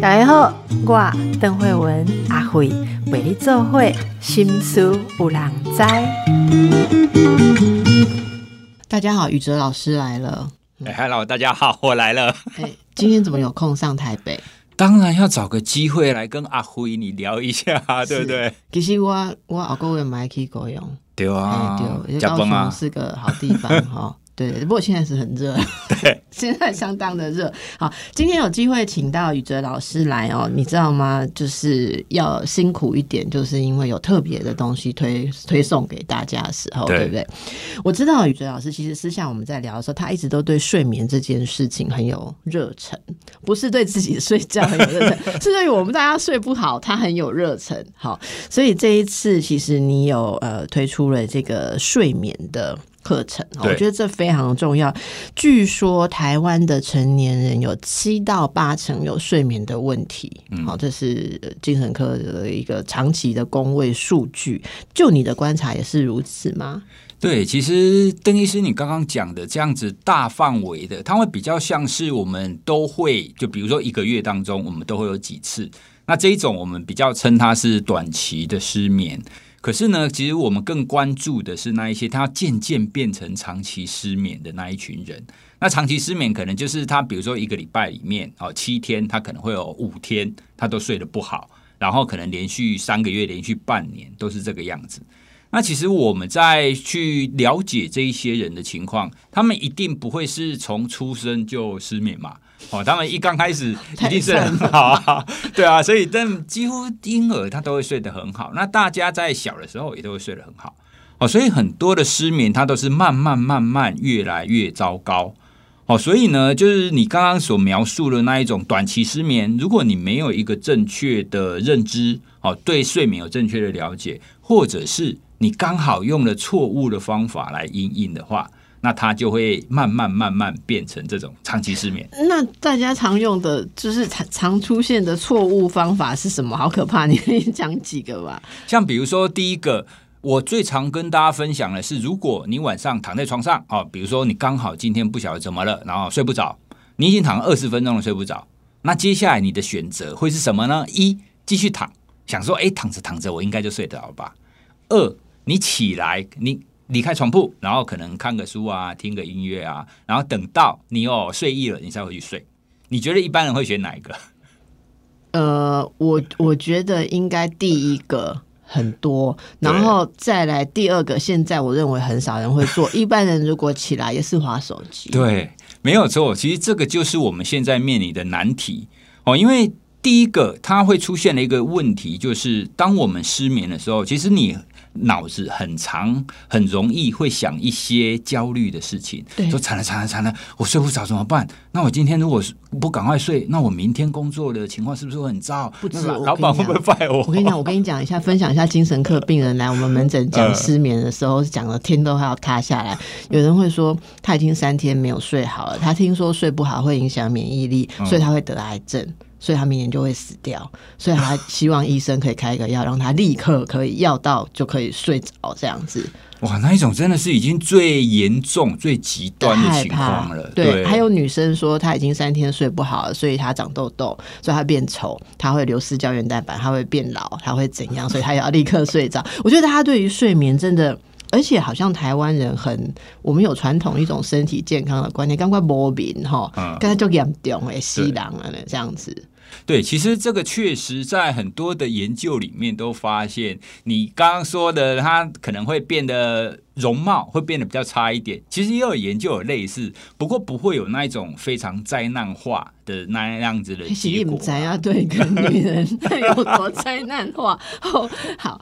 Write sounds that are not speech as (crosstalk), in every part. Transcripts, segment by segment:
大家好，我邓慧文阿慧为你做会心思有人知。大家好，宇哲老师来了。哎，Hello，大家好，我来了。(laughs) 哎，今天怎么有空上台北？当然要找个机会来跟阿辉你聊一下，对不对？其实我我阿哥也买去过用，对啊，对，高雄是个好地方哈。对，不过现在是很热，对，(laughs) 现在相当的热。好，今天有机会请到宇哲老师来哦，你知道吗？就是要辛苦一点，就是因为有特别的东西推推送给大家的时候，对不对？我知道宇哲老师其实私下我们在聊的时候，他一直都对睡眠这件事情很有热忱，不是对自己睡觉很有热忱，(laughs) 是对于我们大家睡不好，他很有热忱。好，所以这一次其实你有呃推出了这个睡眠的。课程，我觉得这非常重要。据说台湾的成年人有七到八成有睡眠的问题，好，这是精神科的一个长期的工位数据。就你的观察也是如此吗？对，其实邓医师你刚刚讲的这样子大范围的，它会比较像是我们都会，就比如说一个月当中，我们都会有几次。那这一种我们比较称它是短期的失眠。可是呢，其实我们更关注的是那一些他渐渐变成长期失眠的那一群人。那长期失眠可能就是他，比如说一个礼拜里面哦，七天他可能会有五天他都睡得不好，然后可能连续三个月、连续半年都是这个样子。那其实我们在去了解这一些人的情况，他们一定不会是从出生就失眠嘛。哦，他们一刚开始 (laughs) 一定是很好啊，(laughs) 对啊，所以但几乎婴儿他都会睡得很好。那大家在小的时候也都会睡得很好，哦，所以很多的失眠它都是慢慢慢慢越来越糟糕。哦，所以呢，就是你刚刚所描述的那一种短期失眠，如果你没有一个正确的认知，哦，对睡眠有正确的了解，或者是你刚好用了错误的方法来应应的话。那它就会慢慢慢慢变成这种长期失眠。那大家常用的就是常常出现的错误方法是什么？好可怕！你可以讲几个吧。像比如说，第一个，我最常跟大家分享的是，如果你晚上躺在床上哦，比如说你刚好今天不晓得怎么了，然后睡不着，你已经躺了二十分钟了睡不着，那接下来你的选择会是什么呢？一，继续躺，想说，哎，躺着躺着我应该就睡得着吧。二，你起来，你。离开床铺，然后可能看个书啊，听个音乐啊，然后等到你哦睡意了，你再回去睡。你觉得一般人会选哪一个？呃，我我觉得应该第一个很多，然后再来第二个。现在我认为很少人会做。(laughs) 一般人如果起来也是划手机，对，没有错。其实这个就是我们现在面临的难题哦。因为第一个，它会出现的一个问题，就是当我们失眠的时候，其实你。脑子很长，很容易会想一些焦虑的事情，说惨了惨了惨了，我睡不着怎么办？那我今天如果不赶快睡，那我明天工作的情况是不是会很糟？不止，老板会不会 fire 我？我跟你讲，我跟你讲一下，分享一下精神科病人来我们门诊讲失眠的时候，讲的天都还要塌下来。(laughs) 有人会说他已经三天没有睡好了，他听说睡不好会影响免疫力，所以他会得癌症。所以他明年就会死掉，所以他希望医生可以开一个药，让他立刻可以药到就可以睡着这样子。哇，那一种真的是已经最严重、最极端的情况了。对，还有女生说她已经三天睡不好了，所以她长痘痘，所以她变丑，她会流失胶原蛋白，她会变老，她会怎样？所以她要立刻睡着。我觉得大家对于睡眠真的，而且好像台湾人很，我们有传统一种身体健康的观念，赶快磨明哈，刚才就严重诶，西郎啊这样子。对，其实这个确实在很多的研究里面都发现，你刚刚说的，它可能会变得容貌会变得比较差一点。其实也有研究有类似，不过不会有那一种非常灾难化的那样子的结果。灾啊，对，跟女人 (laughs) 有多灾难化？好。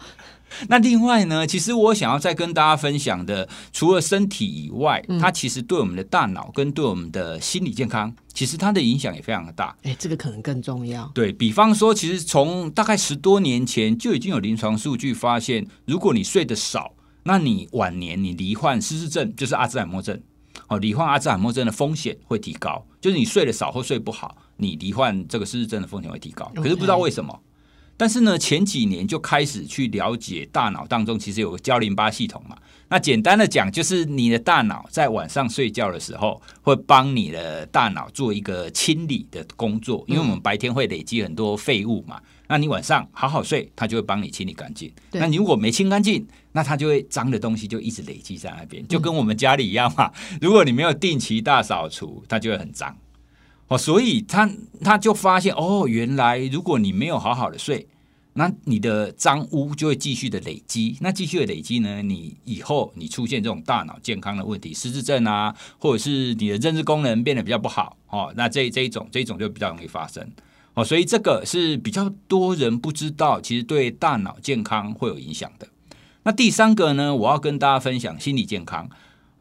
那另外呢，其实我想要再跟大家分享的，除了身体以外，它其实对我们的大脑跟对我们的心理健康，其实它的影响也非常的大。哎，这个可能更重要。对比方说，其实从大概十多年前就已经有临床数据发现，如果你睡得少，那你晚年你罹患失智症，就是阿兹海默症，哦，罹患阿兹海默症的风险会提高。就是你睡得少或睡不好，你罹患这个失智症的风险会提高。可是不知道为什么。但是呢，前几年就开始去了解大脑当中其实有个胶淋巴系统嘛。那简单的讲，就是你的大脑在晚上睡觉的时候，会帮你的大脑做一个清理的工作，因为我们白天会累积很多废物嘛。那你晚上好好睡，它就会帮你清理干净。那你如果没清干净，那它就会脏的东西就一直累积在那边，就跟我们家里一样嘛。(laughs) 如果你没有定期大扫除，它就会很脏。哦，所以他他就发现，哦，原来如果你没有好好的睡。那你的脏污就会继续的累积，那继续的累积呢？你以后你出现这种大脑健康的问题，失智症啊，或者是你的认知功能变得比较不好哦，那这这一种这一种就比较容易发生哦，所以这个是比较多人不知道，其实对大脑健康会有影响的。那第三个呢，我要跟大家分享心理健康。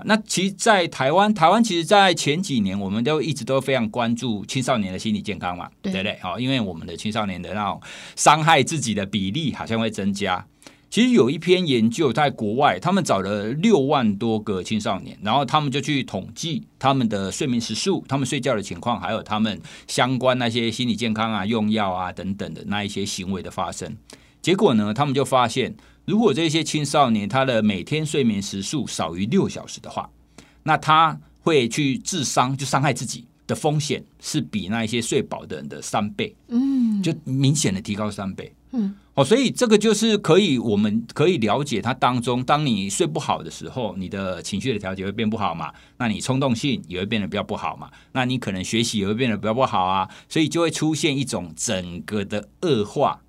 那其实，在台湾，台湾其实，在前几年，我们都一直都非常关注青少年的心理健康嘛，对不对？好，因为我们的青少年的那种伤害自己的比例好像会增加。其实有一篇研究在国外，他们找了六万多个青少年，然后他们就去统计他们的睡眠时数、他们睡觉的情况，还有他们相关那些心理健康啊、用药啊等等的那一些行为的发生。结果呢，他们就发现。如果这些青少年他的每天睡眠时数少于六小时的话，那他会去自伤，就伤害自己的风险是比那一些睡饱的人的三倍，嗯，就明显的提高三倍，嗯，哦，所以这个就是可以，我们可以了解它当中，当你睡不好的时候，你的情绪的调节会变不好嘛，那你冲动性也会变得比较不好嘛，那你可能学习也会变得比较不好啊，所以就会出现一种整个的恶化。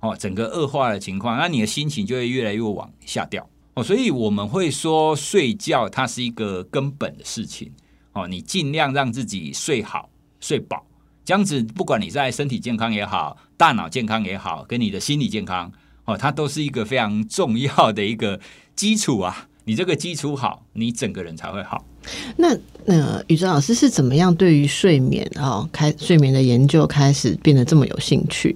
哦，整个恶化的情况，那你的心情就会越来越往下掉哦。所以我们会说，睡觉它是一个根本的事情哦。你尽量让自己睡好、睡饱，这样子，不管你在身体健康也好，大脑健康也好，跟你的心理健康哦，它都是一个非常重要的一个基础啊。你这个基础好，你整个人才会好。那呃，宇哲老师是怎么样对于睡眠啊，开睡眠的研究开始变得这么有兴趣？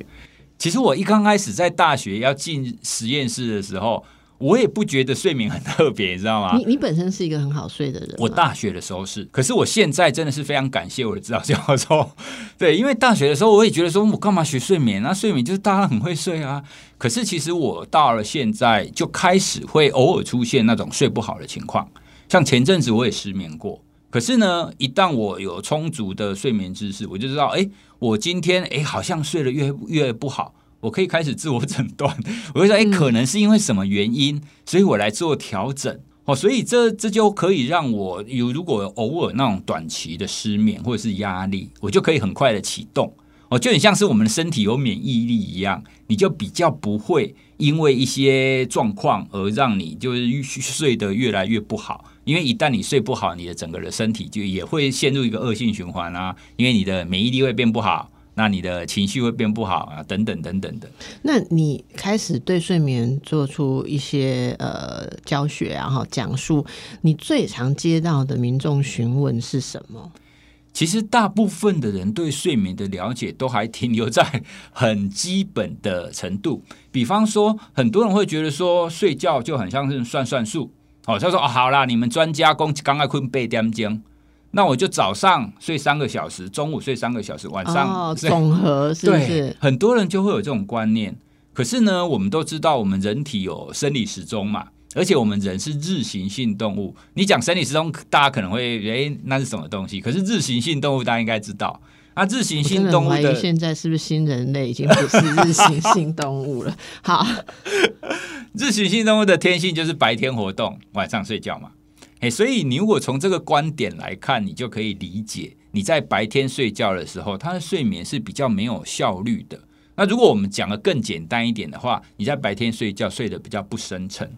其实我一刚开始在大学要进实验室的时候，我也不觉得睡眠很特别，你知道吗？你你本身是一个很好睡的人。我大学的时候是，可是我现在真的是非常感谢我的指导教授。对，因为大学的时候我也觉得说，我干嘛学睡眠？啊睡眠就是大家很会睡啊。可是其实我到了现在就开始会偶尔出现那种睡不好的情况，像前阵子我也失眠过。可是呢，一旦我有充足的睡眠知识，我就知道，哎，我今天哎好像睡得越越不好，我可以开始自我诊断。(laughs) 我会说，哎，可能是因为什么原因，所以我来做调整。哦，所以这这就可以让我有如果偶尔那种短期的失眠或者是压力，我就可以很快的启动。哦，就很像是我们的身体有免疫力一样，你就比较不会因为一些状况而让你就是睡得越来越不好。因为一旦你睡不好，你的整个的身体就也会陷入一个恶性循环啊。因为你的免疫力会变不好，那你的情绪会变不好啊，等等等等的。那你开始对睡眠做出一些呃教学，然后讲述，你最常接到的民众询问是什么？其实大部分的人对睡眠的了解都还停留在很基本的程度。比方说，很多人会觉得说睡觉就很像是算算数。哦，他说哦，好啦，你们专家公刚刚困被点钟，那我就早上睡三个小时，中午睡三个小时，晚上哦总和是不是？很多人就会有这种观念。可是呢，我们都知道，我们人体有生理时钟嘛，而且我们人是日行性动物。你讲生理时钟，大家可能会诶，那是什么东西？可是日行性动物，大家应该知道。啊，日行性动物的现在是不是新人类已经不是日行 (laughs) 性动物了？好，(laughs) 日行性动物的天性就是白天活动，晚上睡觉嘛。哎，所以你如果从这个观点来看，你就可以理解，你在白天睡觉的时候，它的睡眠是比较没有效率的。那如果我们讲的更简单一点的话，你在白天睡觉睡得比较不深沉。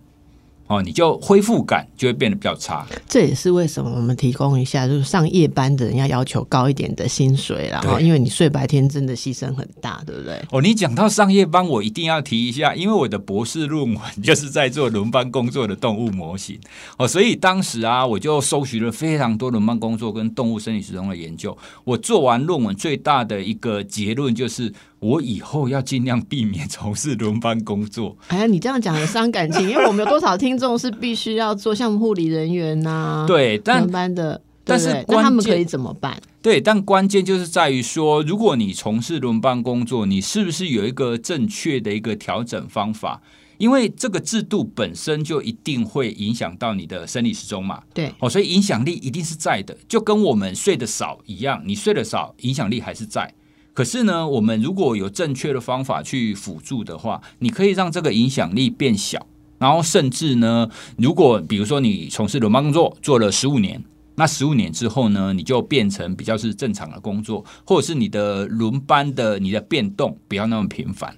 哦，你就恢复感就会变得比较差。这也是为什么我们提供一下，就是上夜班的人要要求高一点的薪水然后因为你睡白天真的牺牲很大，对不对？哦，你讲到上夜班，我一定要提一下，因为我的博士论文 (laughs) 就是在做轮班工作的动物模型。哦，所以当时啊，我就搜寻了非常多轮班工作跟动物生理时钟的研究。我做完论文，最大的一个结论就是。我以后要尽量避免从事轮班工作。哎呀，你这样讲很伤感情，(laughs) 因为我们有多少听众是必须要做像护理人员呐？对，轮班的。但是对对那他们可以怎么办？对，但关键就是在于说，如果你从事轮班工作，你是不是有一个正确的一个调整方法？因为这个制度本身就一定会影响到你的生理时钟嘛，对，哦，所以影响力一定是在的，就跟我们睡得少一样，你睡得少，影响力还是在。可是呢，我们如果有正确的方法去辅助的话，你可以让这个影响力变小，然后甚至呢，如果比如说你从事轮班工作做了十五年，那十五年之后呢，你就变成比较是正常的工作，或者是你的轮班的你的变动不要那么频繁。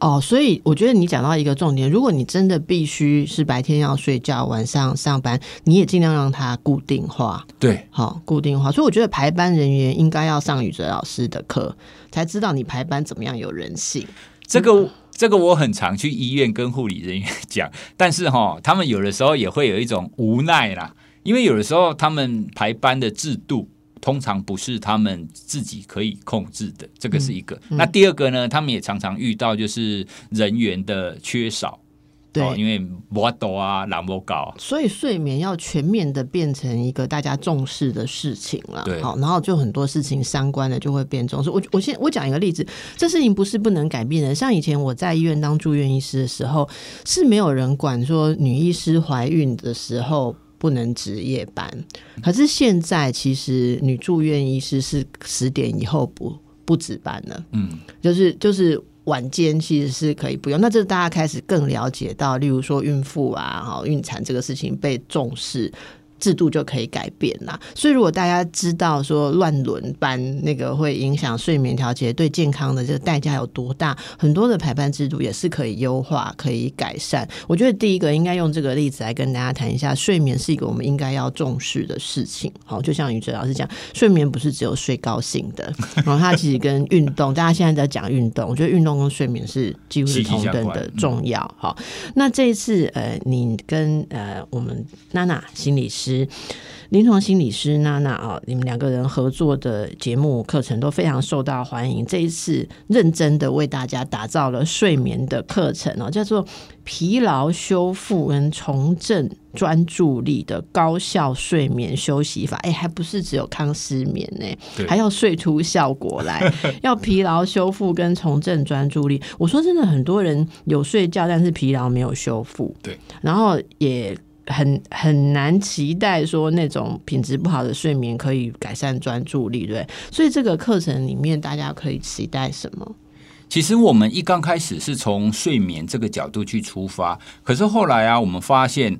哦，所以我觉得你讲到一个重点，如果你真的必须是白天要睡觉，晚上上班，你也尽量让它固定化，对，好，固定化。所以我觉得排班人员应该要上宇哲老师的课，才知道你排班怎么样有人性。这个这个我很常去医院跟护理人员 (laughs) 讲，但是哈，他们有的时候也会有一种无奈啦，因为有的时候他们排班的制度。通常不是他们自己可以控制的，这个是一个。那第二个呢，他们也常常遇到就是人员的缺少，对，哦因为摩多啊、朗摩高，所以睡眠要全面的变成一个大家重视的事情了，对好，然后就很多事情相关的就会变重视。我我先我讲一个例子，这事情不是不能改变的。像以前我在医院当住院医师的时候，是没有人管说女医师怀孕的时候。不能值夜班，可是现在其实女住院医师是十点以后不不值班了，嗯，就是就是晚间其实是可以不用。那这大家开始更了解到，例如说孕妇啊、哈孕产这个事情被重视。制度就可以改变啦，所以如果大家知道说乱轮班那个会影响睡眠调节，对健康的这个代价有多大，很多的排班制度也是可以优化、可以改善。我觉得第一个应该用这个例子来跟大家谈一下，睡眠是一个我们应该要重视的事情。好，就像宇哲老师讲，睡眠不是只有睡高兴的，(laughs) 然后它其实跟运动，大家现在在讲运动，我觉得运动跟睡眠是几乎是同等的重要。好，那这一次呃，你跟呃我们娜娜心理师。临床心理师娜娜啊，你们两个人合作的节目课程都非常受到欢迎。这一次认真的为大家打造了睡眠的课程哦，叫做疲劳修复跟重振专注力的高效睡眠休息法。哎，还不是只有抗失眠呢，还要睡出效果来，(laughs) 要疲劳修复跟重振专注力。我说真的，很多人有睡觉，但是疲劳没有修复，对，然后也。很很难期待说那种品质不好的睡眠可以改善专注力，对。所以这个课程里面，大家可以期待什么？其实我们一刚开始是从睡眠这个角度去出发，可是后来啊，我们发现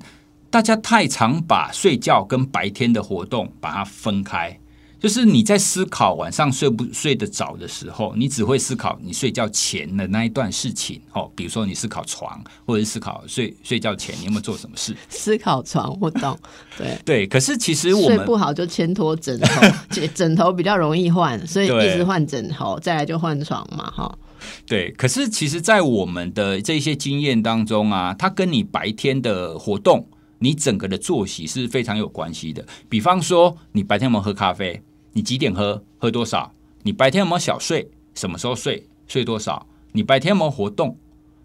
大家太常把睡觉跟白天的活动把它分开。就是你在思考晚上睡不睡得着的时候，你只会思考你睡觉前的那一段事情哦，比如说你思考床，或者是思考睡睡觉前你有没有做什么事。思考床，我懂。(laughs) 对对，可是其实我们睡不好就牵拖枕头，(laughs) 枕头比较容易换，所以一直换枕头，再来就换床嘛，哈。对，可是其实，在我们的这些经验当中啊，它跟你白天的活动，你整个的作息是非常有关系的。比方说，你白天有没有喝咖啡？你几点喝？喝多少？你白天有没有小睡？什么时候睡？睡多少？你白天有没有活动？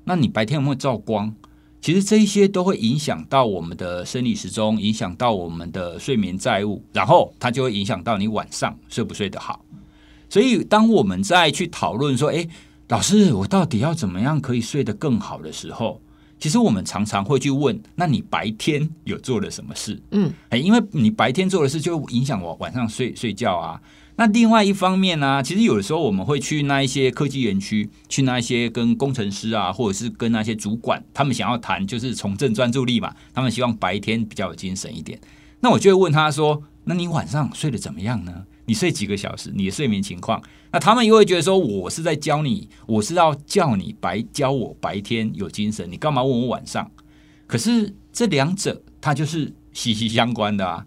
那你白天有没有照光？其实这一些都会影响到我们的生理时钟，影响到我们的睡眠债务，然后它就会影响到你晚上睡不睡得好。所以，当我们再去讨论说，诶，老师，我到底要怎么样可以睡得更好的时候，其实我们常常会去问：那你白天有做了什么事？嗯，哎，因为你白天做的事就影响我晚上睡睡觉啊。那另外一方面呢，其实有的时候我们会去那一些科技园区，去那一些跟工程师啊，或者是跟那些主管，他们想要谈就是重振专注力嘛，他们希望白天比较有精神一点。那我就会问他说：那你晚上睡得怎么样呢？你睡几个小时？你的睡眠情况？那他们又会觉得说，我是在教你，我是要叫你白教我白天有精神，你干嘛问我晚上？可是这两者它就是息息相关的啊。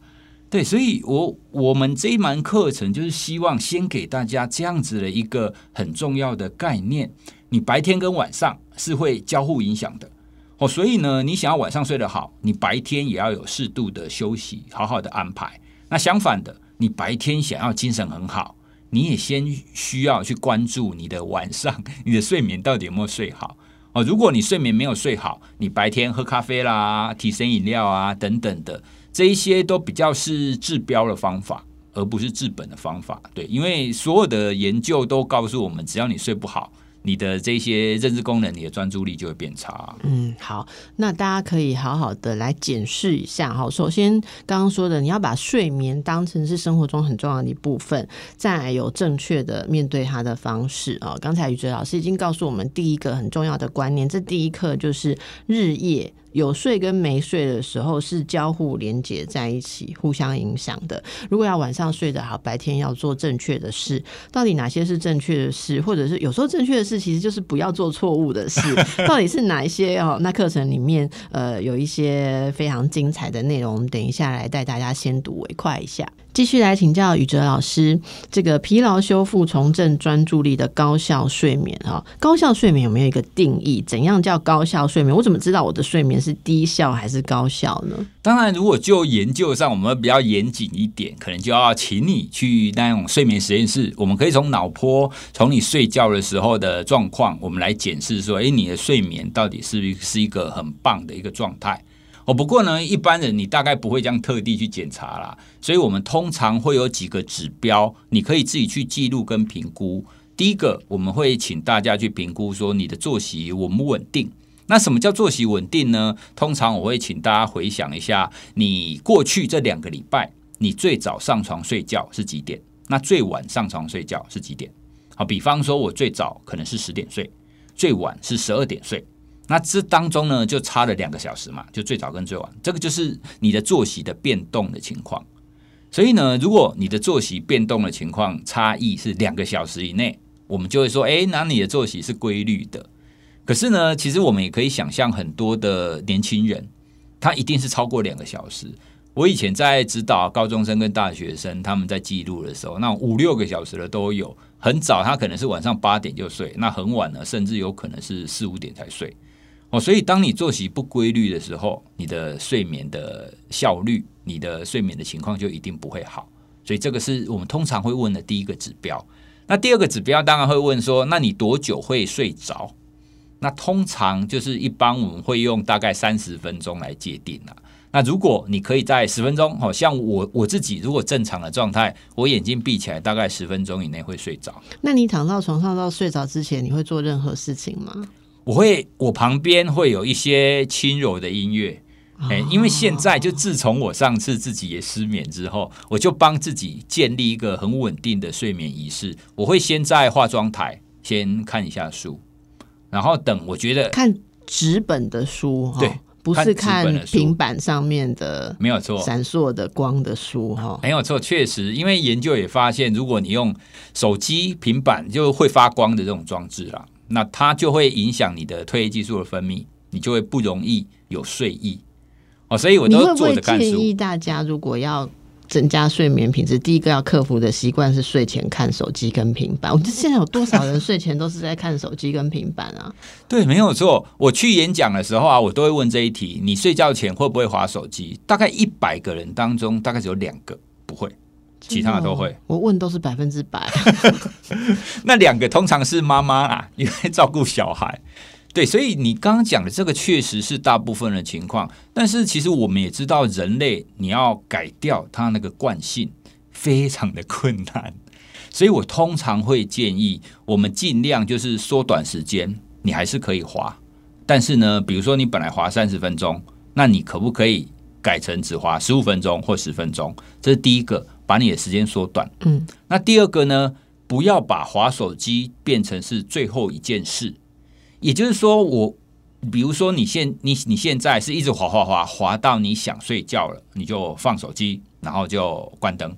对，所以我我们这一门课程就是希望先给大家这样子的一个很重要的概念：你白天跟晚上是会交互影响的哦。所以呢，你想要晚上睡得好，你白天也要有适度的休息，好好的安排。那相反的。你白天想要精神很好，你也先需要去关注你的晚上，(laughs) 你的睡眠到底有没有睡好哦。如果你睡眠没有睡好，你白天喝咖啡啦、提神饮料啊等等的，这一些都比较是治标的方法，而不是治本的方法。对，因为所有的研究都告诉我们，只要你睡不好。你的这些认知功能，你的专注力就会变差。嗯，好，那大家可以好好的来检视一下哈。首先，刚刚说的，你要把睡眠当成是生活中很重要的一部分，再有正确的面对它的方式啊。刚才宇哲老师已经告诉我们第一个很重要的观念，这第一课就是日夜。有睡跟没睡的时候是交互连接在一起，互相影响的。如果要晚上睡得好，白天要做正确的事，到底哪些是正确的事，或者是有时候正确的事其实就是不要做错误的事，(laughs) 到底是哪一些哦？那课程里面呃有一些非常精彩的内容，我们等一下来带大家先睹为快一下。继续来请教宇哲老师，这个疲劳修复、重振专注力的高效睡眠啊，高效睡眠有没有一个定义？怎样叫高效睡眠？我怎么知道我的睡眠是低效还是高效呢？当然，如果就研究上，我们比较严谨一点，可能就要请你去那种睡眠实验室，我们可以从脑波，从你睡觉的时候的状况，我们来检视说，哎，你的睡眠到底是不是是一个很棒的一个状态？哦，不过呢，一般人你大概不会这样特地去检查啦，所以我们通常会有几个指标，你可以自己去记录跟评估。第一个，我们会请大家去评估说你的作息稳不稳定。那什么叫作息稳定呢？通常我会请大家回想一下，你过去这两个礼拜，你最早上床睡觉是几点？那最晚上床睡觉是几点？好，比方说我最早可能是十点睡，最晚是十二点睡。那这当中呢，就差了两个小时嘛，就最早跟最晚，这个就是你的作息的变动的情况。所以呢，如果你的作息变动的情况差异是两个小时以内，我们就会说，哎，那你的作息是规律的。可是呢，其实我们也可以想象，很多的年轻人，他一定是超过两个小时。我以前在指导高中生跟大学生，他们在记录的时候，那五六个小时的都有。很早，他可能是晚上八点就睡；那很晚呢，甚至有可能是四五点才睡。哦，所以当你作息不规律的时候，你的睡眠的效率、你的睡眠的情况就一定不会好。所以这个是我们通常会问的第一个指标。那第二个指标当然会问说，那你多久会睡着？那通常就是一般我们会用大概三十分钟来界定了。那如果你可以在十分钟，好像我我自己如果正常的状态，我眼睛闭起来，大概十分钟以内会睡着。那你躺到床上到睡着之前，你会做任何事情吗？我会，我旁边会有一些轻柔的音乐，哎，因为现在就自从我上次自己也失眠之后，我就帮自己建立一个很稳定的睡眠仪式。我会先在化妆台先看一下书，然后等我觉得看纸本的书，对，不是看平板上面的，没有错，闪烁的光的书哈，没有错，确实，因为研究也发现，如果你用手机、平板就会发光的这种装置啦。那它就会影响你的褪黑激素的分泌，你就会不容易有睡意哦。所以我都做着看书。建议大家如果要增加睡眠品质，第一个要克服的习惯是睡前看手机跟平板。我觉得现在有多少人睡前都是在看手机跟平板啊？(laughs) 对，没有错。我去演讲的时候啊，我都会问这一题：你睡觉前会不会划手机？大概一百个人当中，大概只有两个不会。其他的都会，我问都是百分之百。(laughs) 那两个通常是妈妈啊，(laughs) 因为照顾小孩。对，所以你刚刚讲的这个确实是大部分的情况。但是其实我们也知道，人类你要改掉他那个惯性，非常的困难。(laughs) 所以我通常会建议我们尽量就是缩短时间，你还是可以滑。但是呢，比如说你本来滑三十分钟，那你可不可以改成只滑十五分钟或十分钟？这是第一个。把你的时间缩短。嗯，那第二个呢？不要把划手机变成是最后一件事。也就是说，我比如说，你现你你现在是一直滑滑滑滑到你想睡觉了，你就放手机，然后就关灯。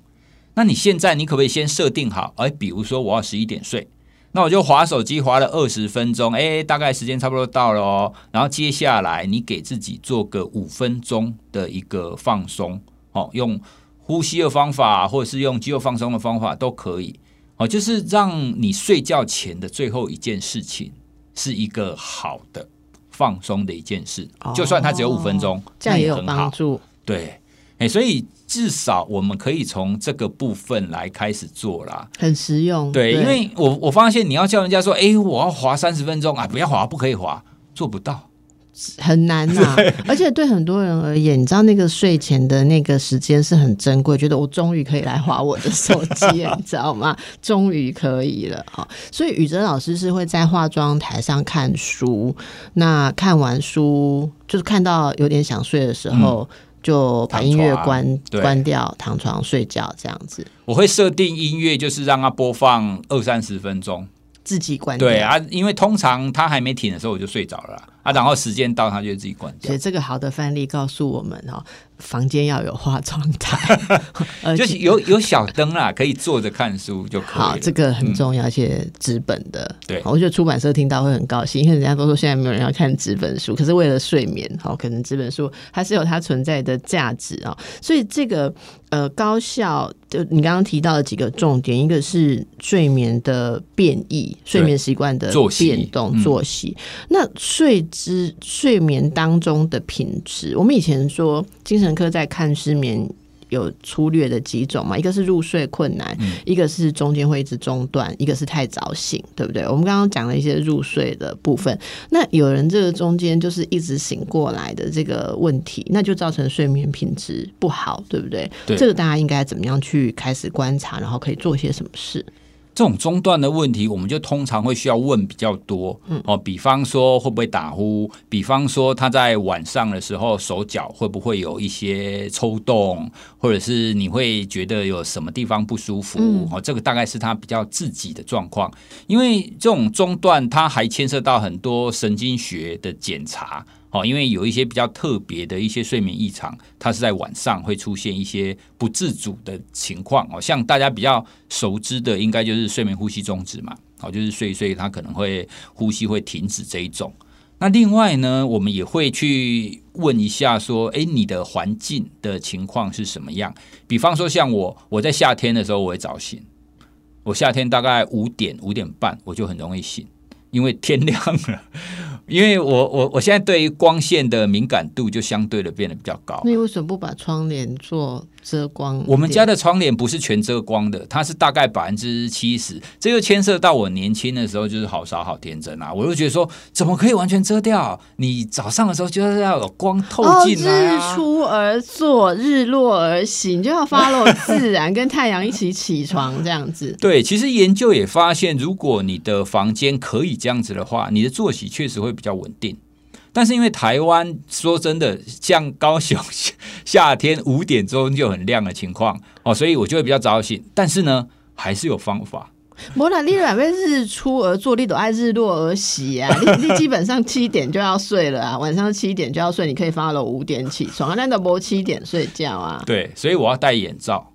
那你现在你可不可以先设定好？哎，比如说我要十一点睡，那我就划手机划了二十分钟，哎，大概时间差不多到了哦。然后接下来你给自己做个五分钟的一个放松，哦，用。呼吸的方法，或者是用肌肉放松的方法都可以哦。就是让你睡觉前的最后一件事情是一个好的放松的一件事，就算它只有五分钟，这样也有帮助。对，哎，所以至少我们可以从这个部分来开始做啦，很实用。对，因为我我发现你要叫人家说，哎，我要滑三十分钟啊，不要滑，不可以滑，做不到。很难呐、(laughs) 而且对很多人而言，你知道那个睡前的那个时间是很珍贵，觉得我终于可以来划我的手机了，你知道吗？(laughs) 终于可以了哈。所以宇哲老师是会在化妆台上看书，那看完书就是看到有点想睡的时候。就把音乐关关掉，躺床睡觉这样子，我会设定音乐，就是让它播放二三十分钟。自己关掉。对啊，因为通常他还没停的时候我就睡着了啦啊，然后时间到它就自己关掉所以。这个好的范例告诉我们哦，房间要有化妆台，(laughs) 呃就是有有小灯啦，可以坐着看书就可以。好，这个很重要，而且纸本的。对我觉得出版社听到会很高兴，因为人家都说现在没有人要看纸本书，可是为了睡眠，好，可能纸本书还是有它存在的价值啊。所以这个呃高效，就你刚刚提到的几个重点，一个是睡眠的变异，睡眠习惯的变动、嗯作息。那睡之睡眠当中的品质，我们以前说精神科在看失眠。有粗略的几种嘛，一个是入睡困难，一个是中间会一直中断，一个是太早醒，对不对？我们刚刚讲了一些入睡的部分，那有人这个中间就是一直醒过来的这个问题，那就造成睡眠品质不好，对不对？对这个大家应该怎么样去开始观察，然后可以做些什么事？这种中断的问题，我们就通常会需要问比较多，哦，比方说会不会打呼，比方说他在晚上的时候手脚会不会有一些抽动，或者是你会觉得有什么地方不舒服，哦，这个大概是他比较自己的状况，因为这种中断它还牵涉到很多神经学的检查。哦，因为有一些比较特别的一些睡眠异常，它是在晚上会出现一些不自主的情况哦，像大家比较熟知的，应该就是睡眠呼吸中止嘛，哦，就是睡睡，它可能会呼吸会停止这一种。那另外呢，我们也会去问一下说，诶，你的环境的情况是什么样？比方说，像我，我在夏天的时候我会早醒，我夏天大概五点五点半我就很容易醒，因为天亮了。因为我 (laughs) 我我现在对于光线的敏感度就相对的变得比较高。那你为什么不把窗帘做遮光？我们家的窗帘不是全遮光的，它是大概百分之七十。这就牵涉到我年轻的时候就是好傻好天真啊！我就觉得说，怎么可以完全遮掉？你早上的时候就是要有光透哦，进来、啊日出而作，日落而息，你就要 follow 自然，跟太阳一起起床这样子。(laughs) 对，其实研究也发现，如果你的房间可以这样子的话，你的作息确实会比较稳定。但是因为台湾说真的，像高雄夏天五点钟就很亮的情况哦，所以我就会比较早醒。但是呢，还是有方法。无啦，你软为日出而作，你都爱日落而息啊！(laughs) 你你基本上七点就要睡了啊，晚上七点就要睡，你可以发了五点起床，那都不七点睡觉啊。对，所以我要戴眼罩。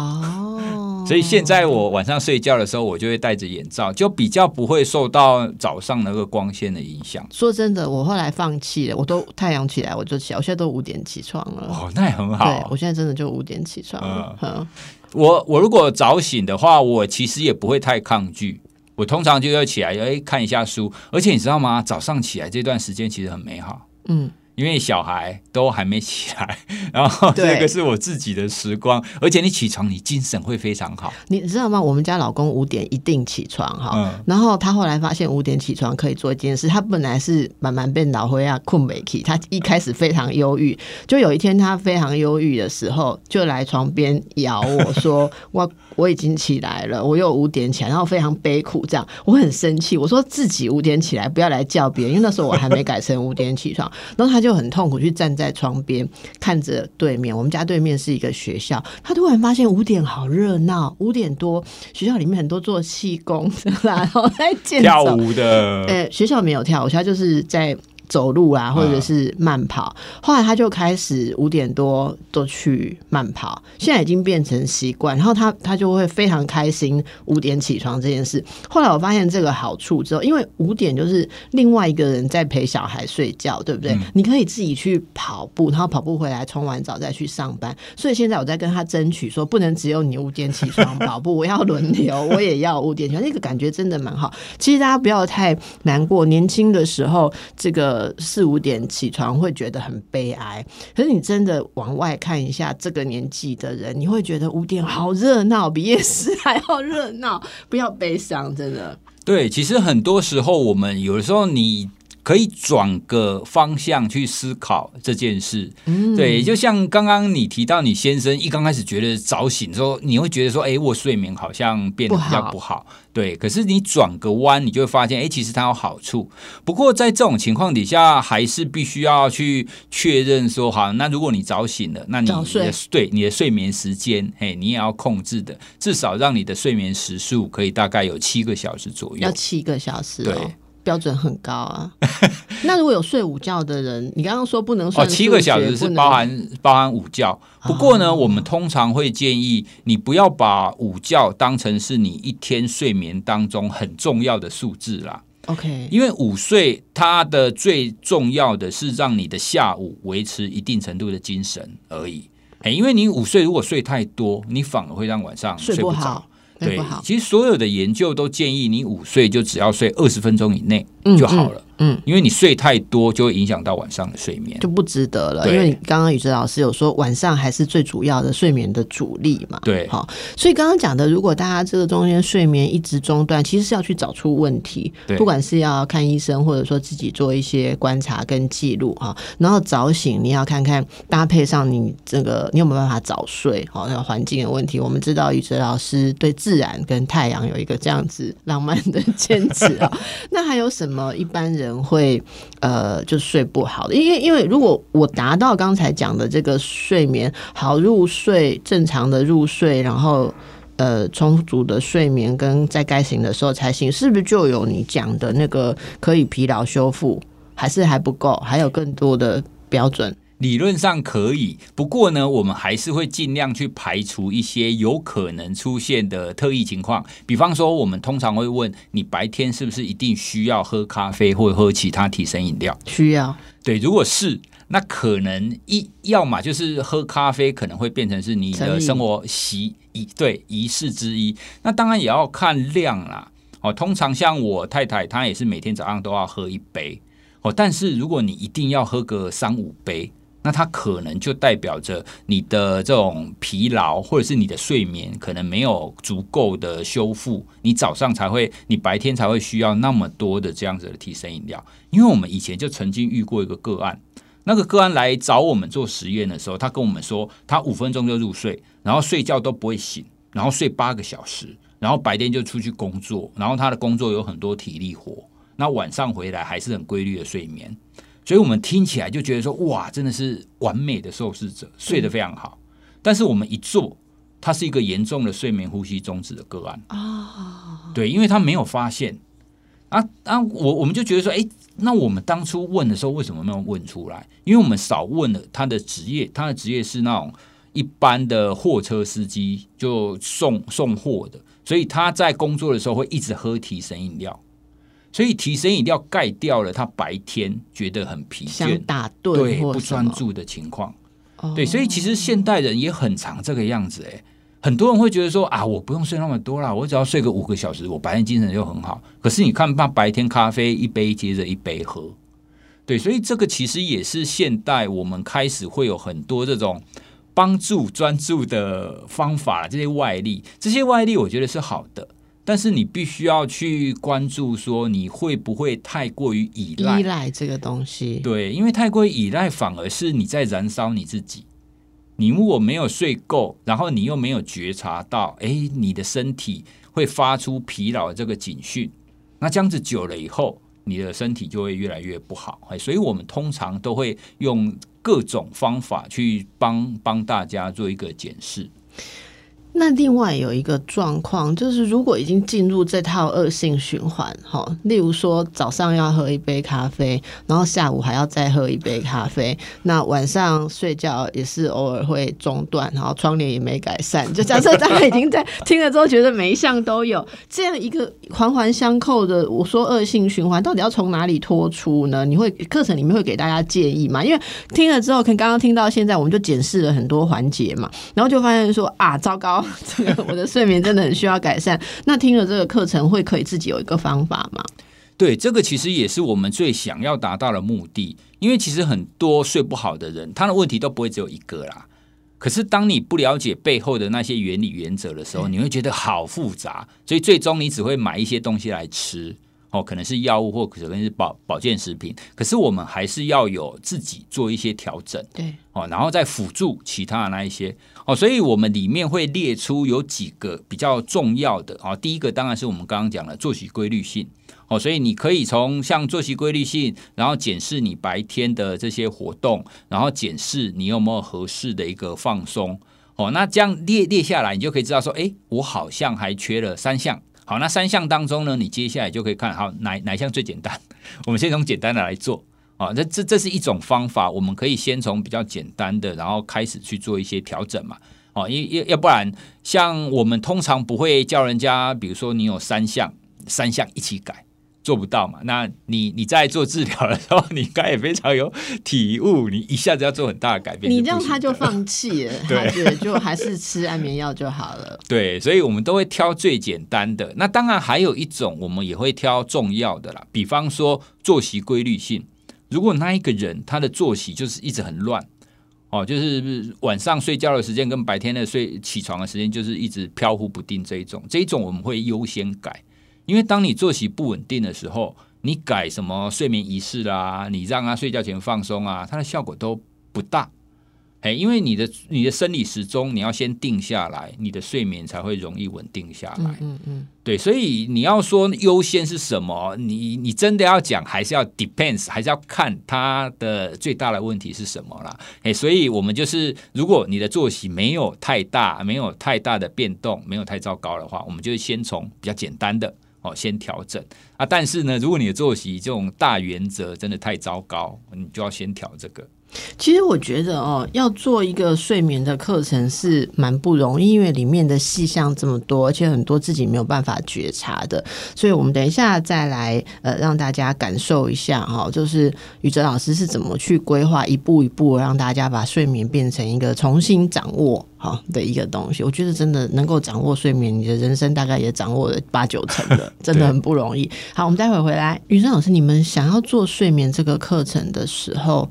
哦，所以现在我晚上睡觉的时候，我就会戴着眼罩，就比较不会受到早上那个光线的影响。说真的，我后来放弃了，我都太阳起来我就起来，我现在都五点起床了。哦，那也很好对，好我。现在真的就五点起床了。嗯，我我如果早醒的话，我其实也不会太抗拒。我通常就要起来，哎，看一下书。而且你知道吗？早上起来这段时间其实很美好。嗯，因为小孩都还没起来，(laughs) 然后对这个是我自己的时光，而且你起床，你精神会非常好。你知道吗？我们家老公五点一定起床哈，嗯然后他后来发现五点起床可以做一件事，他本来是慢慢变老灰啊困没起，他一开始非常忧郁，就有一天他非常忧郁的时候，就来床边咬我说 (laughs) 我我已经起来了，我又五点起来，然后非常悲苦这样，我很生气，我说自己五点起来，不要来叫别人，因为那时候我还没改成五点起床，然后他就很痛苦，去站在窗边看着对面，我们家对面是一个学校，他突然发现五点好热闹，五点多学校里面很多做气功的啦，(laughs) 然后在健跳。舞的，呃，学校没有跳舞，学校就是在走路啊，或者是慢跑。后来他就开始五点多都去慢跑，现在已经变成习惯。然后他他就会非常开心五点起床这件事。后来我发现这个好处之后，因为五点就是另外一个人在陪小孩睡觉，对不对？你可以自己去跑步，然后跑步回来冲完澡再去上班。所以现在我在跟他争取说，不能只有你五点起床跑步，(laughs) 我要轮流，我也要五点起床。那个感觉真的蛮好。其实大家不要太难过，年轻的时候这个四五点起床会觉得很悲哀，可是你真的往外看一下，这个年纪的人，你会觉得五点好热闹，比夜市还要热闹。不要悲伤，真的。对，其实很多时候我们有的时候你可以转个方向去思考这件事。对，就像刚刚你提到，你先生一刚开始觉得早醒之后，你会觉得说，哎，我睡眠好像变得比较不好。对，可是你转个弯，你就会发现，哎，其实它有好处。不过在这种情况底下，还是必须要去确认说，好，那如果你早醒了，那你的对你的睡眠时间，哎，你也要控制的，至少让你的睡眠时数可以大概有七个小时左右，要七个小时，对，标准很高啊。(laughs) 那如果有睡午觉的人，你刚刚说不能哦，七个小时是包含包含午觉。不过呢，我们通常会建议你不要把午觉当成是你一天睡眠当中很重要的数字啦。OK，因为午睡它的最重要的是让你的下午维持一定程度的精神而已。哎，因为你午睡如果睡太多，你反而会让晚上睡不着。对，其实所有的研究都建议你午睡就只要睡二十分钟以内就好了。嗯，因为你睡太多就会影响到晚上的睡眠，就不值得了。因为你刚刚宇哲老师有说晚上还是最主要的睡眠的主力嘛。对，好，所以刚刚讲的，如果大家这个中间睡眠一直中断，其实是要去找出问题，不管是要看医生，或者说自己做一些观察跟记录哈。然后早醒，你要看看搭配上你这个你有没有办法早睡，好，那环境的问题。我们知道宇哲老师对自然跟太阳有一个这样子浪漫的坚持啊。(laughs) 那还有什么一般人？会呃，就睡不好的，因为因为如果我达到刚才讲的这个睡眠好入睡，正常的入睡，然后呃充足的睡眠跟在该醒的时候才醒，是不是就有你讲的那个可以疲劳修复？还是还不够？还有更多的标准？理论上可以，不过呢，我们还是会尽量去排除一些有可能出现的特异情况。比方说，我们通常会问你白天是不是一定需要喝咖啡或喝其他提神饮料？需要。对，如果是，那可能一要么就是喝咖啡可能会变成是你的生活习仪对仪式之一。那当然也要看量啦。哦，通常像我太太，她也是每天早上都要喝一杯。哦，但是如果你一定要喝个三五杯。那它可能就代表着你的这种疲劳，或者是你的睡眠可能没有足够的修复，你早上才会，你白天才会需要那么多的这样子的提神饮料。因为我们以前就曾经遇过一个个案，那个个案来找我们做实验的时候，他跟我们说，他五分钟就入睡，然后睡觉都不会醒，然后睡八个小时，然后白天就出去工作，然后他的工作有很多体力活，那晚上回来还是很规律的睡眠。所以我们听起来就觉得说，哇，真的是完美的受试者，睡得非常好。但是我们一做，他是一个严重的睡眠呼吸中止的个案啊。对，因为他没有发现啊啊，我我们就觉得说，哎，那我们当初问的时候，为什么没有问出来？因为我们少问了他的职业，他的职业是那种一般的货车司机，就送送货的，所以他在工作的时候会一直喝提神饮料。所以提神饮料盖掉了他白天觉得很疲倦、打盹、对不专注的情况。对，所以其实现代人也很常这个样子。哎，很多人会觉得说啊，我不用睡那么多啦，我只要睡个五个小时，我白天精神就很好。可是你看，他白天咖啡一杯接着一杯喝。对，所以这个其实也是现代我们开始会有很多这种帮助专注的方法，这些外力，这些外力我觉得是好的。但是你必须要去关注，说你会不会太过于依赖依赖这个东西？对，因为太过于依赖，反而是你在燃烧你自己。你如果没有睡够，然后你又没有觉察到，哎，你的身体会发出疲劳这个警讯，那这样子久了以后，你的身体就会越来越不好。哎，所以我们通常都会用各种方法去帮帮大家做一个检视。那另外有一个状况，就是如果已经进入这套恶性循环，哈，例如说早上要喝一杯咖啡，然后下午还要再喝一杯咖啡，那晚上睡觉也是偶尔会中断，然后窗帘也没改善，就假设大家已经在听了之后觉得每一项都有这样一个环环相扣的，我说恶性循环到底要从哪里脱出呢？你会课程里面会给大家建议吗？因为听了之后，可能刚刚听到现在，我们就检视了很多环节嘛，然后就发现说啊，糟糕。这 (laughs) 个我的睡眠真的很需要改善。那听了这个课程，会可以自己有一个方法吗？对，这个其实也是我们最想要达到的目的。因为其实很多睡不好的人，他的问题都不会只有一个啦。可是当你不了解背后的那些原理原则的时候，你会觉得好复杂。所以最终你只会买一些东西来吃，哦，可能是药物或可能是保保健食品，可是我们还是要有自己做一些调整，对，哦，然后再辅助其他的那一些，哦，所以我们里面会列出有几个比较重要的，哦，第一个当然是我们刚刚讲的作息规律性，哦，所以你可以从像作息规律性，然后检视你白天的这些活动，然后检视你有没有合适的一个放松，哦，那这样列列下来，你就可以知道说，哎，我好像还缺了三项。好，那三项当中呢，你接下来就可以看好哪哪项最简单。我们先从简单的来做啊，这这这是一种方法，我们可以先从比较简单的，然后开始去做一些调整嘛。哦，因要要不然，像我们通常不会叫人家，比如说你有三项，三项一起改。做不到嘛？那你你在做治疗的时候，你应该也非常有体悟。你一下子要做很大的改变，你这样他就放弃了，(laughs) 他觉得就还是吃安眠药就好了。(laughs) 对，所以我们都会挑最简单的。那当然还有一种，我们也会挑重要的啦。比方说作息规律性，如果那一个人他的作息就是一直很乱，哦，就是晚上睡觉的时间跟白天的睡起床的时间就是一直飘忽不定，这一种，这一种我们会优先改。因为当你作息不稳定的时候，你改什么睡眠仪式啦，你让他睡觉前放松啊，它的效果都不大。哎，因为你的你的生理时钟你要先定下来，你的睡眠才会容易稳定下来。嗯嗯，对，所以你要说优先是什么，你你真的要讲，还是要 depends，还是要看它的最大的问题是什么啦。哎，所以我们就是，如果你的作息没有太大，没有太大的变动，没有太糟糕的话，我们就先从比较简单的。哦，先调整啊！但是呢，如果你的作息这种大原则真的太糟糕，你就要先调这个。其实我觉得哦，要做一个睡眠的课程是蛮不容易，因为里面的细项这么多，而且很多自己没有办法觉察的。所以我们等一下再来呃，让大家感受一下哈，就是宇哲老师是怎么去规划，一步一步让大家把睡眠变成一个重新掌握好的一个东西。我觉得真的能够掌握睡眠，你的人生大概也掌握了八九成了，(laughs) 真的很不容易。好，我们待会回来，宇哲老师，你们想要做睡眠这个课程的时候。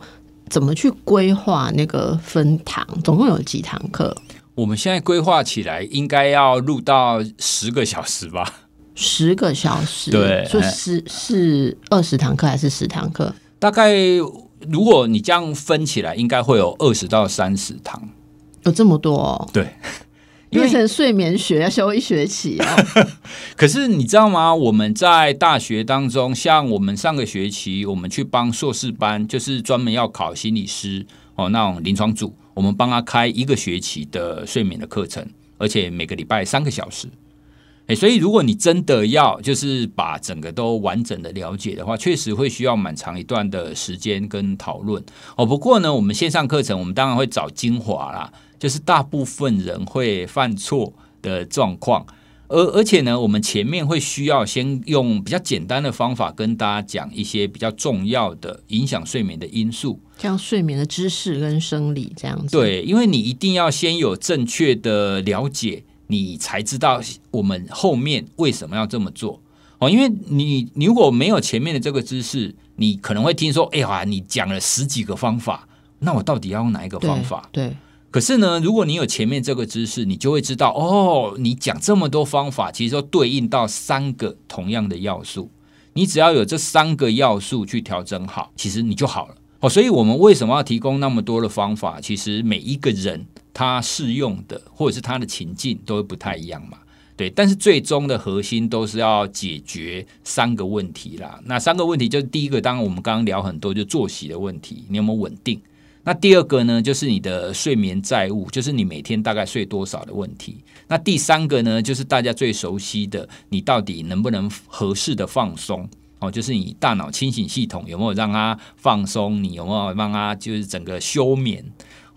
怎么去规划那个分堂？总共有几堂课？我们现在规划起来应该要录到十个小时吧？十个小时，对，就是是二十堂课还是十堂课？大概如果你这样分起来，应该会有二十到三十堂，有这么多？哦？对。变成睡眠学要修一学期啊！(laughs) 可是你知道吗？我们在大学当中，像我们上个学期，我们去帮硕士班，就是专门要考心理师哦那种临床组，我们帮他开一个学期的睡眠的课程，而且每个礼拜三个小时。哎，所以如果你真的要就是把整个都完整的了解的话，确实会需要蛮长一段的时间跟讨论哦。不过呢，我们线上课程，我们当然会找精华啦。就是大部分人会犯错的状况，而而且呢，我们前面会需要先用比较简单的方法跟大家讲一些比较重要的影响睡眠的因素，像睡眠的知识跟生理这样子。对，因为你一定要先有正确的了解，你才知道我们后面为什么要这么做哦。因为你你如果没有前面的这个知识，你可能会听说，哎呀，你讲了十几个方法，那我到底要用哪一个方法？对。可是呢，如果你有前面这个知识，你就会知道哦，你讲这么多方法，其实都对应到三个同样的要素。你只要有这三个要素去调整好，其实你就好了哦。所以我们为什么要提供那么多的方法？其实每一个人他适用的或者是他的情境都会不太一样嘛。对，但是最终的核心都是要解决三个问题啦。那三个问题就是第一个，当然我们刚刚聊很多，就作息的问题，你有没有稳定？那第二个呢，就是你的睡眠债务，就是你每天大概睡多少的问题。那第三个呢，就是大家最熟悉的，你到底能不能合适的放松？哦，就是你大脑清醒系统有没有让它放松？你有没有让它就是整个休眠？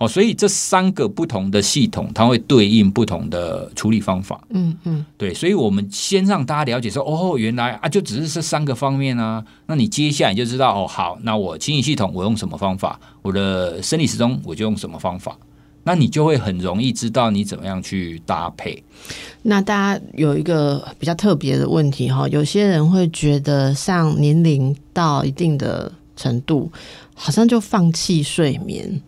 哦，所以这三个不同的系统，它会对应不同的处理方法。嗯嗯，对，所以我们先让大家了解说，哦，原来啊，就只是这三个方面啊。那你接下来就知道，哦，好，那我清理系统我用什么方法？我的生理时钟我就用什么方法？那你就会很容易知道你怎么样去搭配。那大家有一个比较特别的问题哈，有些人会觉得，像年龄到一定的程度，好像就放弃睡眠。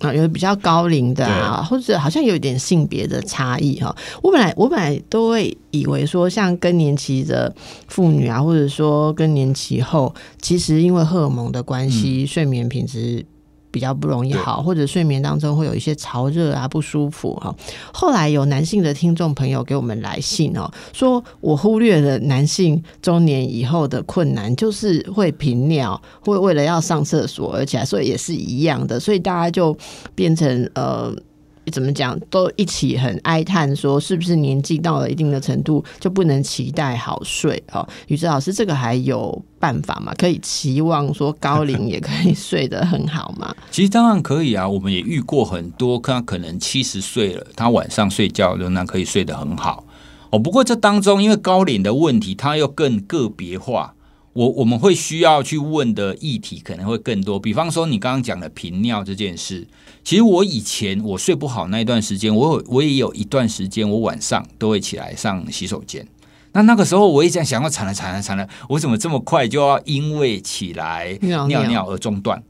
啊，有比较高龄的啊，或者好像有一点性别的差异哈。我本来我本来都会以为说，像更年期的妇女啊，或者说更年期后，其实因为荷尔蒙的关系，睡眠品质。比较不容易好，或者睡眠当中会有一些潮热啊不舒服哈。后来有男性的听众朋友给我们来信哦，说我忽略了男性中年以后的困难，就是会频尿，会为了要上厕所，而且所以也是一样的，所以大家就变成呃。怎么讲都一起很哀叹，说是不是年纪到了一定的程度就不能期待好睡？哦，宇哲老师，这个还有办法吗？可以期望说高龄也可以睡得很好吗？其实当然可以啊，我们也遇过很多，他可能七十岁了，他晚上睡觉仍然可以睡得很好。哦，不过这当中因为高龄的问题，它又更个别化。我我们会需要去问的议题可能会更多，比方说你刚刚讲的频尿这件事，其实我以前我睡不好那一段时间，我有我也有一段时间，我晚上都会起来上洗手间。那那个时候我也在想，要惨了惨了惨了，我怎么这么快就要因为起来尿尿而中断？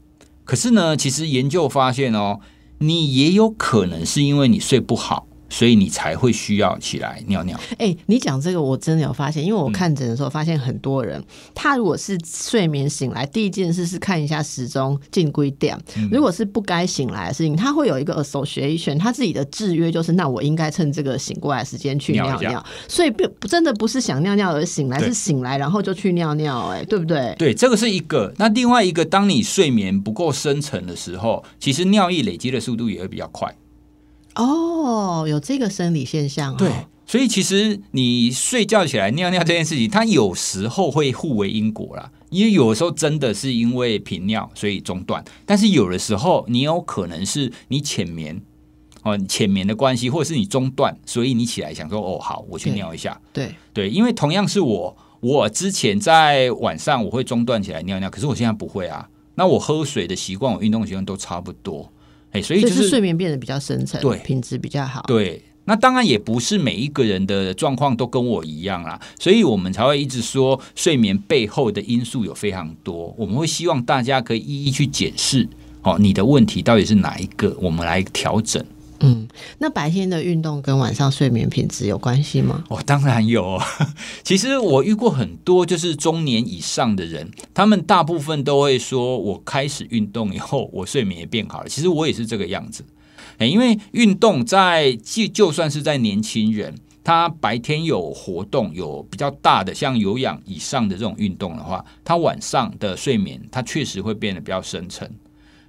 可是呢，其实研究发现哦，你也有可能是因为你睡不好。所以你才会需要起来尿尿。哎，你讲这个我真的有发现，因为我看诊的时候发现很多人，他如果是睡眠醒来，第一件事是看一下时钟进归点。如果是不该醒来的事情，他会有一个 association，他自己的制约就是，那我应该趁这个醒过来时间去尿尿。所以不真的不是想尿尿而醒来，是醒来然后就去尿尿，哎，对不对？对，这个是一个。那另外一个，当你睡眠不够深沉的时候，其实尿液累积的速度也会比较快。哦，有这个生理现象。对，所以其实你睡觉起来尿尿这件事情，它有时候会互为因果啦。因为有的时候真的是因为频尿所以中断，但是有的时候你有可能是你浅眠哦，浅眠的关系，或者是你中断，所以你起来想说哦，好，我去尿一下。对对，因为同样是我，我之前在晚上我会中断起来尿尿，可是我现在不会啊。那我喝水的习惯，我运动习惯都差不多。哎，所以就是睡眠变得比较深层，对，品质比较好。对，那当然也不是每一个人的状况都跟我一样啦，所以我们才会一直说睡眠背后的因素有非常多。我们会希望大家可以一一去检视，哦，你的问题到底是哪一个，我们来调整。嗯，那白天的运动跟晚上睡眠品质有关系吗？哦，当然有。(laughs) 其实我遇过很多就是中年以上的人，他们大部分都会说，我开始运动以后，我睡眠也变好了。其实我也是这个样子。哎，因为运动在就就算是在年轻人，他白天有活动，有比较大的像有氧以上的这种运动的话，他晚上的睡眠他确实会变得比较深沉。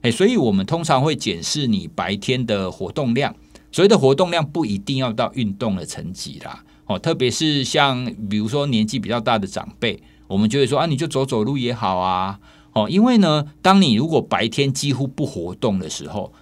哎，所以我们通常会检视你白天的活动量。所谓的活动量不一定要到运动的层级啦。哦，特别是像比如说年纪比较大的长辈，我们就会说啊，你就走走路也好啊。哦，因为呢，当你如果白天几乎不活动的时候，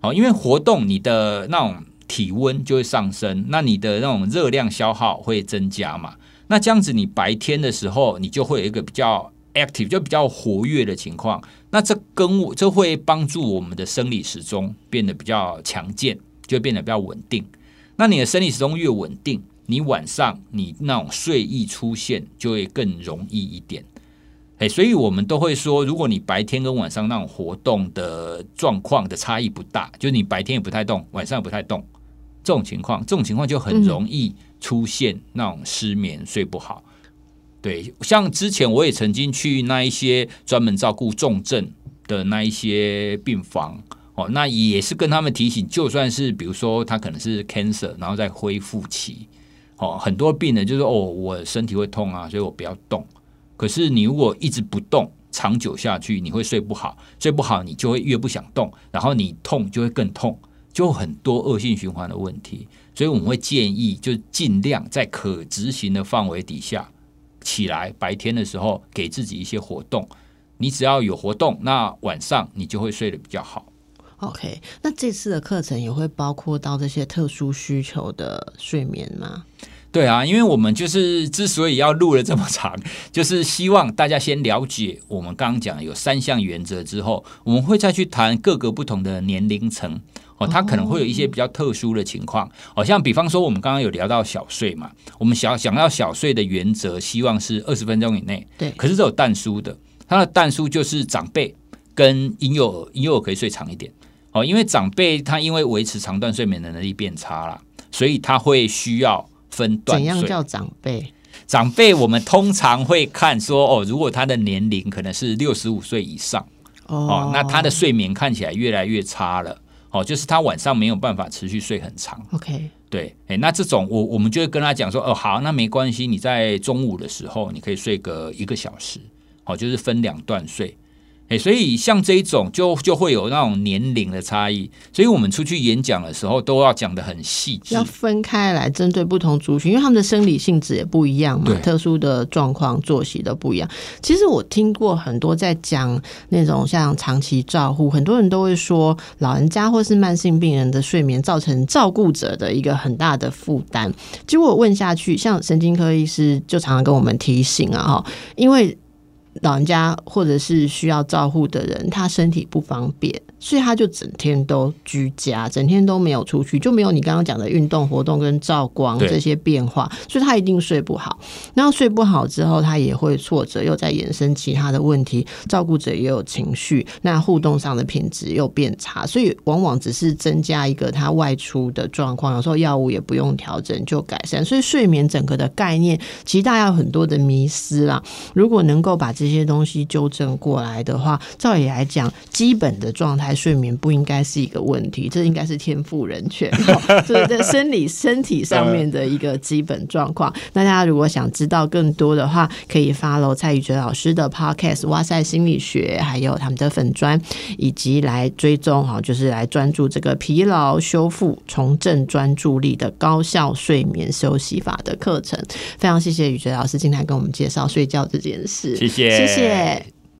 哦，因为活动你的那种体温就会上升，那你的那种热量消耗会增加嘛。那这样子，你白天的时候，你就会有一个比较 active，就比较活跃的情况。那这跟我这会帮助我们的生理时钟变得比较强健，就变得比较稳定。那你的生理时钟越稳定，你晚上你那种睡意出现就会更容易一点。哎，所以我们都会说，如果你白天跟晚上那种活动的状况的差异不大，就是你白天也不太动，晚上也不太动，这种情况，这种情况就很容易出现那种失眠、睡不好。对，像之前我也曾经去那一些专门照顾重症的那一些病房哦，那也是跟他们提醒，就算是比如说他可能是 cancer，然后在恢复期哦，很多病人就说哦，我身体会痛啊，所以我不要动。可是你如果一直不动，长久下去你会睡不好，睡不好你就会越不想动，然后你痛就会更痛，就很多恶性循环的问题。所以我们会建议，就尽量在可执行的范围底下。起来，白天的时候给自己一些活动。你只要有活动，那晚上你就会睡得比较好。OK，那这次的课程也会包括到这些特殊需求的睡眠吗？对啊，因为我们就是之所以要录了这么长，就是希望大家先了解我们刚刚讲有三项原则之后，我们会再去谈各个不同的年龄层。哦，他可能会有一些比较特殊的情况，好像比方说我们刚刚有聊到小睡嘛，我们想想要小睡的原则，希望是二十分钟以内。对，可是这有淡书的，它的淡书就是长辈跟婴幼儿，婴幼儿可以睡长一点。哦，因为长辈他因为维持长段睡眠的能力变差了，所以他会需要分段睡。怎样叫长辈？长辈我们通常会看说，哦，如果他的年龄可能是六十五岁以上，哦，那他的睡眠看起来越来越差了，哦，就是他晚上没有办法持续睡很长。OK，对，哎，那这种我我们就会跟他讲说，哦，好，那没关系，你在中午的时候你可以睡个一个小时，好，就是分两段睡。哎，所以像这一种就就会有那种年龄的差异，所以我们出去演讲的时候都要讲的很细致要。分开来针对不同族群，因为他们的生理性质也不一样嘛，特殊的状况、作息都不一样。其实我听过很多在讲那种像长期照护，很多人都会说，老人家或是慢性病人的睡眠造成照顾者的一个很大的负担。结果我问下去，像神经科医师就常常跟我们提醒啊，哈，因为老人家或者是需要照护的人，他身体不方便，所以他就整天都居家，整天都没有出去，就没有你刚刚讲的运动活动跟照光这些变化，所以他一定睡不好。然后睡不好之后，他也会挫折，又在衍生其他的问题，照顾者也有情绪，那互动上的品质又变差，所以往往只是增加一个他外出的状况，有时候药物也不用调整就改善。所以睡眠整个的概念，其实大家有很多的迷思啦。如果能够把这些东西纠正过来的话，照理来讲，基本的状态睡眠不应该是一个问题，这应该是天赋人权，哦这是在生理身体上面的一个基本状况。那大家如果想知道更多的话，可以 follow 蔡宇哲老师的 podcast《哇塞心理学》，还有他们的粉砖，以及来追踪哈，就是来专注这个疲劳修复、重振专注力的高效睡眠休息法的课程。非常谢谢宇哲老师今天跟我们介绍睡觉这件事，谢谢谢谢。